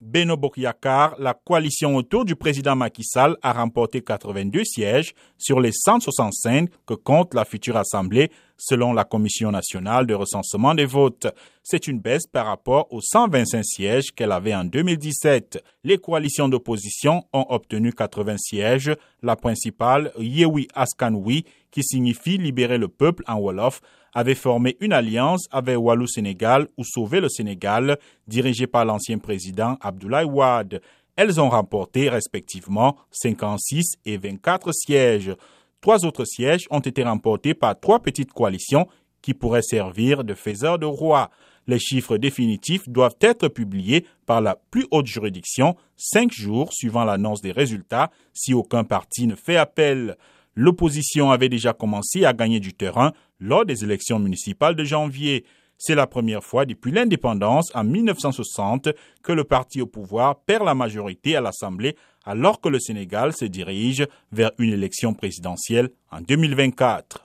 Beno Bokyakar, la coalition autour du président Macky Sall a remporté 82 sièges sur les 165 que compte la future Assemblée selon la Commission nationale de recensement des votes. C'est une baisse par rapport aux 125 sièges qu'elle avait en 2017. Les coalitions d'opposition ont obtenu 80 sièges. La principale, Yewi Askanwi, qui signifie libérer le peuple en Wolof, avait formé une alliance avec Walou Sénégal ou Sauver le Sénégal, dirigée par l'ancien président Abdoulaye Wade. Elles ont remporté respectivement 56 et 24 sièges. Trois autres sièges ont été remportés par trois petites coalitions qui pourraient servir de faiseurs de roi. Les chiffres définitifs doivent être publiés par la plus haute juridiction cinq jours suivant l'annonce des résultats si aucun parti ne fait appel l'opposition avait déjà commencé à gagner du terrain lors des élections municipales de janvier. C'est la première fois depuis l'indépendance en 1960 que le parti au pouvoir perd la majorité à l'Assemblée alors que le Sénégal se dirige vers une élection présidentielle en 2024.